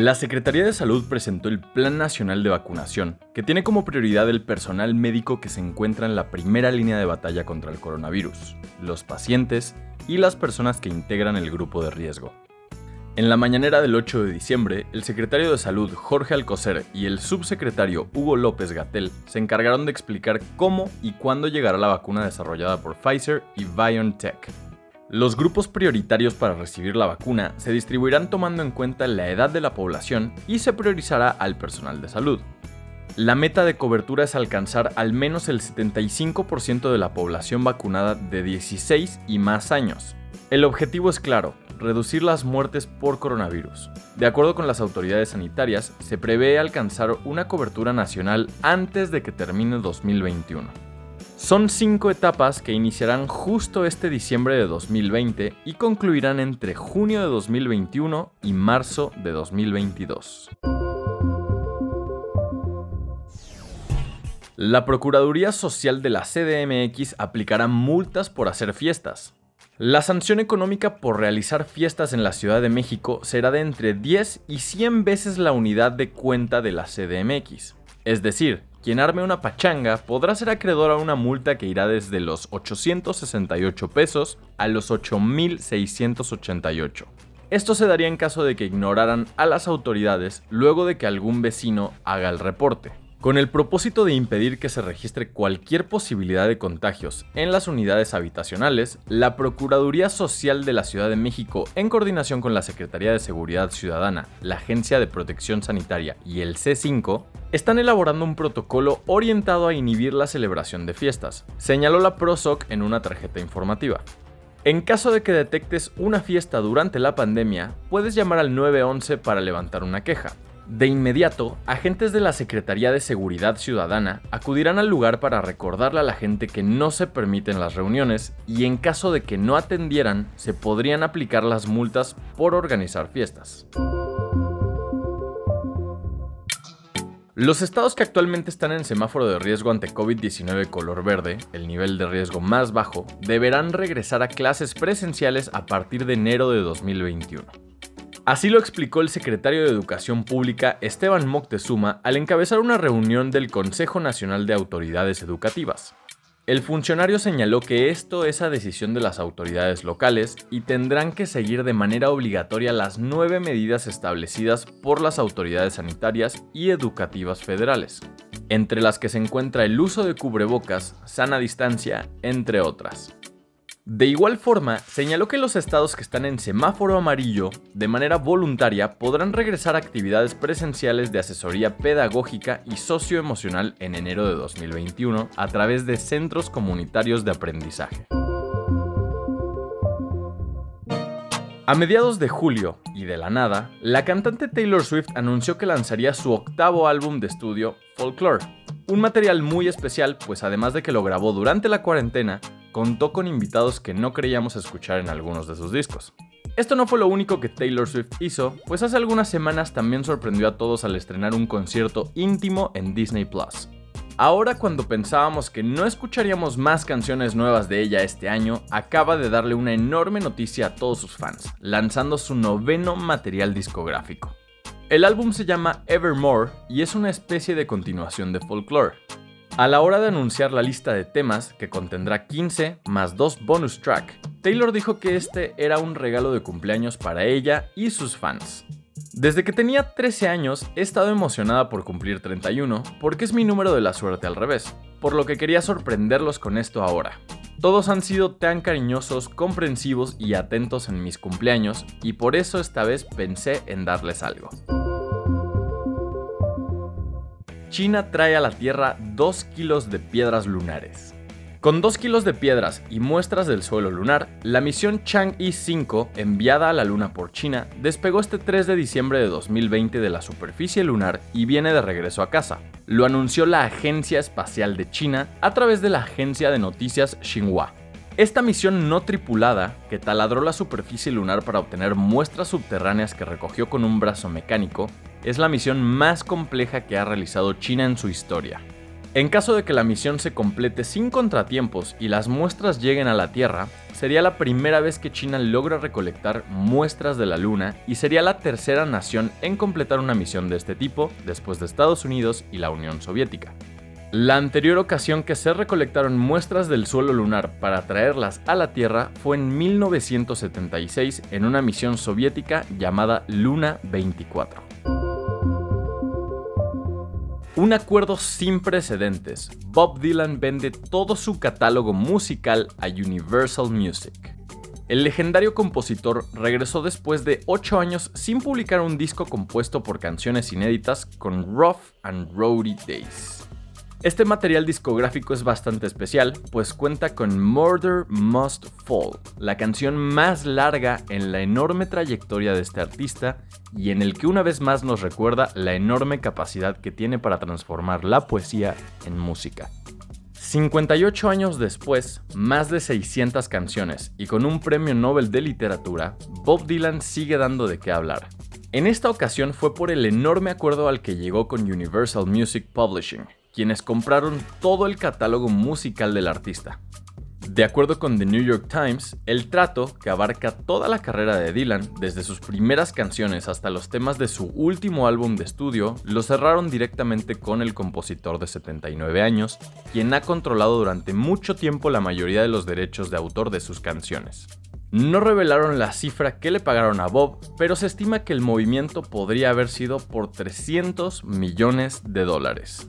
La Secretaría de Salud presentó el Plan Nacional de Vacunación, que tiene como prioridad el personal médico que se encuentra en la primera línea de batalla contra el coronavirus, los pacientes y las personas que integran el grupo de riesgo. En la mañanera del 8 de diciembre, el secretario de Salud Jorge Alcocer y el subsecretario Hugo López Gatel se encargaron de explicar cómo y cuándo llegará la vacuna desarrollada por Pfizer y BioNTech los grupos prioritarios para recibir la vacuna se distribuirán tomando en cuenta la edad de la población y se priorizará al personal de salud. La meta de cobertura es alcanzar al menos el 75% de la población vacunada de 16 y más años. El objetivo es claro, reducir las muertes por coronavirus. De acuerdo con las autoridades sanitarias, se prevé alcanzar una cobertura nacional antes de que termine 2021. Son cinco etapas que iniciarán justo este diciembre de 2020 y concluirán entre junio de 2021 y marzo de 2022. La Procuraduría Social de la CDMX aplicará multas por hacer fiestas. La sanción económica por realizar fiestas en la Ciudad de México será de entre 10 y 100 veces la unidad de cuenta de la CDMX. Es decir, quien arme una pachanga podrá ser acreedor a una multa que irá desde los 868 pesos a los 8.688. Esto se daría en caso de que ignoraran a las autoridades luego de que algún vecino haga el reporte. Con el propósito de impedir que se registre cualquier posibilidad de contagios en las unidades habitacionales, la Procuraduría Social de la Ciudad de México, en coordinación con la Secretaría de Seguridad Ciudadana, la Agencia de Protección Sanitaria y el C5, están elaborando un protocolo orientado a inhibir la celebración de fiestas, señaló la PROSOC en una tarjeta informativa. En caso de que detectes una fiesta durante la pandemia, puedes llamar al 911 para levantar una queja. De inmediato, agentes de la Secretaría de Seguridad Ciudadana acudirán al lugar para recordarle a la gente que no se permiten las reuniones y en caso de que no atendieran, se podrían aplicar las multas por organizar fiestas. Los estados que actualmente están en semáforo de riesgo ante COVID-19 color verde, el nivel de riesgo más bajo, deberán regresar a clases presenciales a partir de enero de 2021. Así lo explicó el secretario de Educación Pública Esteban Moctezuma al encabezar una reunión del Consejo Nacional de Autoridades Educativas. El funcionario señaló que esto es a decisión de las autoridades locales y tendrán que seguir de manera obligatoria las nueve medidas establecidas por las autoridades sanitarias y educativas federales, entre las que se encuentra el uso de cubrebocas, sana distancia, entre otras. De igual forma, señaló que los estados que están en semáforo amarillo, de manera voluntaria, podrán regresar a actividades presenciales de asesoría pedagógica y socioemocional en enero de 2021 a través de centros comunitarios de aprendizaje. A mediados de julio, y de la nada, la cantante Taylor Swift anunció que lanzaría su octavo álbum de estudio, Folklore. Un material muy especial, pues además de que lo grabó durante la cuarentena, contó con invitados que no creíamos escuchar en algunos de sus discos. Esto no fue lo único que Taylor Swift hizo, pues hace algunas semanas también sorprendió a todos al estrenar un concierto íntimo en Disney Plus. Ahora cuando pensábamos que no escucharíamos más canciones nuevas de ella este año, acaba de darle una enorme noticia a todos sus fans, lanzando su noveno material discográfico. El álbum se llama Evermore y es una especie de continuación de Folklore. A la hora de anunciar la lista de temas, que contendrá 15 más 2 bonus track, Taylor dijo que este era un regalo de cumpleaños para ella y sus fans. Desde que tenía 13 años he estado emocionada por cumplir 31 porque es mi número de la suerte al revés, por lo que quería sorprenderlos con esto ahora. Todos han sido tan cariñosos, comprensivos y atentos en mis cumpleaños y por eso esta vez pensé en darles algo. China trae a la Tierra 2 kilos de piedras lunares. Con 2 kilos de piedras y muestras del suelo lunar, la misión Chang'e 5, enviada a la Luna por China, despegó este 3 de diciembre de 2020 de la superficie lunar y viene de regreso a casa. Lo anunció la Agencia Espacial de China a través de la agencia de noticias Xinhua. Esta misión no tripulada, que taladró la superficie lunar para obtener muestras subterráneas que recogió con un brazo mecánico, es la misión más compleja que ha realizado China en su historia. En caso de que la misión se complete sin contratiempos y las muestras lleguen a la Tierra, sería la primera vez que China logra recolectar muestras de la Luna y sería la tercera nación en completar una misión de este tipo después de Estados Unidos y la Unión Soviética. La anterior ocasión que se recolectaron muestras del suelo lunar para traerlas a la Tierra fue en 1976 en una misión soviética llamada Luna 24. Un acuerdo sin precedentes. Bob Dylan vende todo su catálogo musical a Universal Music. El legendario compositor regresó después de 8 años sin publicar un disco compuesto por canciones inéditas con Rough and Rowdy Days. Este material discográfico es bastante especial, pues cuenta con Murder Must Fall, la canción más larga en la enorme trayectoria de este artista y en el que una vez más nos recuerda la enorme capacidad que tiene para transformar la poesía en música. 58 años después, más de 600 canciones y con un premio Nobel de literatura, Bob Dylan sigue dando de qué hablar. En esta ocasión fue por el enorme acuerdo al que llegó con Universal Music Publishing, quienes compraron todo el catálogo musical del artista. De acuerdo con The New York Times, el trato, que abarca toda la carrera de Dylan, desde sus primeras canciones hasta los temas de su último álbum de estudio, lo cerraron directamente con el compositor de 79 años, quien ha controlado durante mucho tiempo la mayoría de los derechos de autor de sus canciones. No revelaron la cifra que le pagaron a Bob, pero se estima que el movimiento podría haber sido por 300 millones de dólares.